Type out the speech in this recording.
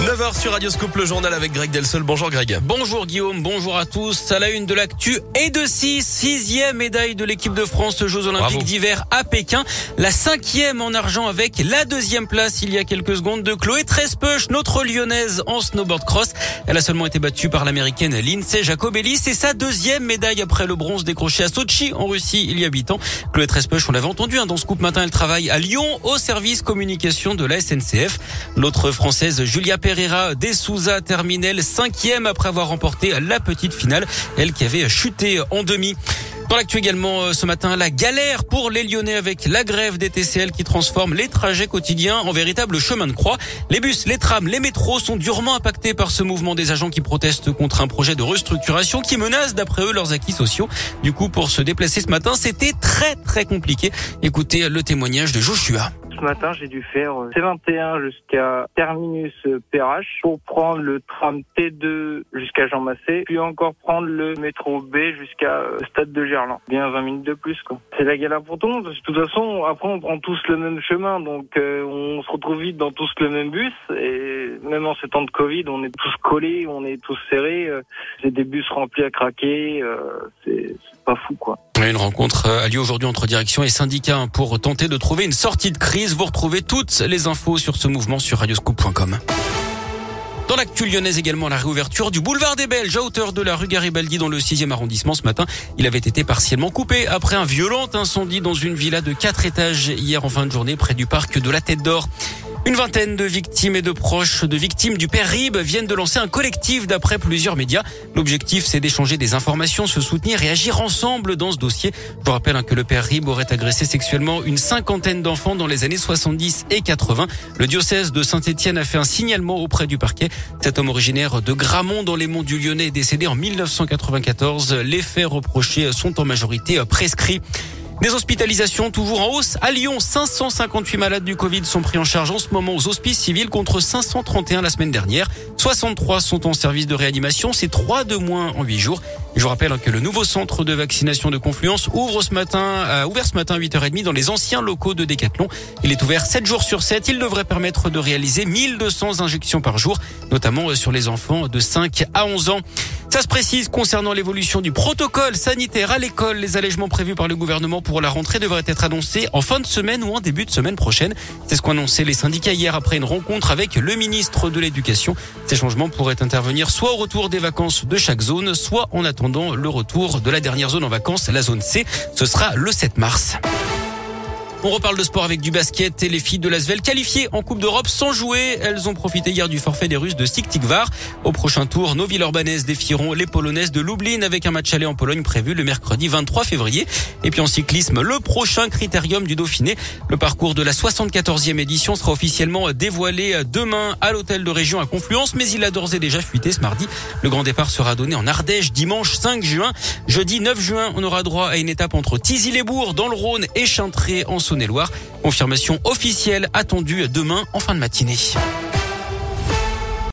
9h sur Radio Scoop, le journal avec Greg Delsol. Bonjour Greg. Bonjour Guillaume, bonjour à tous. À la une de l'actu et de 6, sixième médaille de l'équipe de France aux Jeux Olympiques d'hiver à Pékin. La cinquième en argent avec la deuxième place il y a quelques secondes de Chloé Trespeuch, notre lyonnaise en snowboard cross. Elle a seulement été battue par l'américaine Lindsay Jacobelli. C'est sa deuxième médaille après le bronze décroché à Sochi en Russie il y a 8 ans. Chloé Trespeuch, on l'avait entendu hein, dans Scoop Matin, elle travaille à Lyon au service communication de la SNCF. L'autre française Julia Pereira des Souza terminelle cinquième après avoir remporté la petite finale, elle qui avait chuté en demi. Dans l'actu également euh, ce matin, la galère pour les Lyonnais avec la grève des TCL qui transforme les trajets quotidiens en véritable chemin de croix. Les bus, les trams, les métros sont durement impactés par ce mouvement des agents qui protestent contre un projet de restructuration qui menace d'après eux leurs acquis sociaux. Du coup, pour se déplacer ce matin, c'était très très compliqué. Écoutez le témoignage de Joshua ce matin, j'ai dû faire euh, C21 jusqu'à Terminus PRH pour prendre le tram T2 jusqu'à Jean Massé, puis encore prendre le métro B jusqu'à euh, Stade de Gerland. Bien 20 minutes de plus, quoi. C'est la galère pour tout le monde. De toute façon, après, on prend tous le même chemin, donc euh, on se retrouve vite dans tous le même bus. Et même en ces temps de Covid, on est tous collés, on est tous serrés. C'est des bus remplis à craquer. c'est pas fou, quoi. Une rencontre a lieu aujourd'hui entre direction et syndicats pour tenter de trouver une sortie de crise. Vous retrouvez toutes les infos sur ce mouvement sur radioscoop.com. Dans l'actu lyonnaise également, la réouverture du boulevard des Belges à hauteur de la rue Garibaldi dans le 6e arrondissement ce matin. Il avait été partiellement coupé après un violent incendie dans une villa de 4 étages hier en fin de journée près du parc de la Tête d'Or. Une vingtaine de victimes et de proches de victimes du père Rib viennent de lancer un collectif d'après plusieurs médias. L'objectif, c'est d'échanger des informations, se soutenir et agir ensemble dans ce dossier. Je vous rappelle hein, que le père Rib aurait agressé sexuellement une cinquantaine d'enfants dans les années 70 et 80. Le diocèse de Saint-Étienne a fait un signalement auprès du parquet. Cet homme originaire de Gramont dans les monts du Lyonnais est décédé en 1994. Les faits reprochés sont en majorité prescrits. Des hospitalisations toujours en hausse. À Lyon, 558 malades du Covid sont pris en charge en ce moment aux hospices civils contre 531 la semaine dernière. 63 sont en service de réanimation. C'est 3 de moins en 8 jours. je vous rappelle que le nouveau centre de vaccination de Confluence ouvre ce matin, a ouvert ce matin à 8h30 dans les anciens locaux de Decathlon. Il est ouvert 7 jours sur 7. Il devrait permettre de réaliser 1200 injections par jour, notamment sur les enfants de 5 à 11 ans. Ça se précise concernant l'évolution du protocole sanitaire à l'école. Les allègements prévus par le gouvernement pour la rentrée devraient être annoncés en fin de semaine ou en début de semaine prochaine. C'est ce qu'ont annoncé les syndicats hier après une rencontre avec le ministre de l'Éducation. Ces changements pourraient intervenir soit au retour des vacances de chaque zone, soit en attendant le retour de la dernière zone en vacances, la zone C. Ce sera le 7 mars. On reparle de sport avec du basket et les filles de l'Asvel qualifiées en Coupe d'Europe sans jouer. Elles ont profité hier du forfait des Russes de Stiktikvar. Au prochain tour, nos villes urbanaises défieront les Polonaises de Lublin avec un match aller en Pologne prévu le mercredi 23 février. Et puis en cyclisme, le prochain critérium du Dauphiné. Le parcours de la 74e édition sera officiellement dévoilé demain à l'hôtel de région à Confluence, mais il a d'ores et déjà fuité ce mardi. Le grand départ sera donné en Ardèche dimanche 5 juin. Jeudi 9 juin, on aura droit à une étape entre Tizy-les-Bourgs dans le Rhône et Chintré en Confirmation officielle attendue demain en fin de matinée.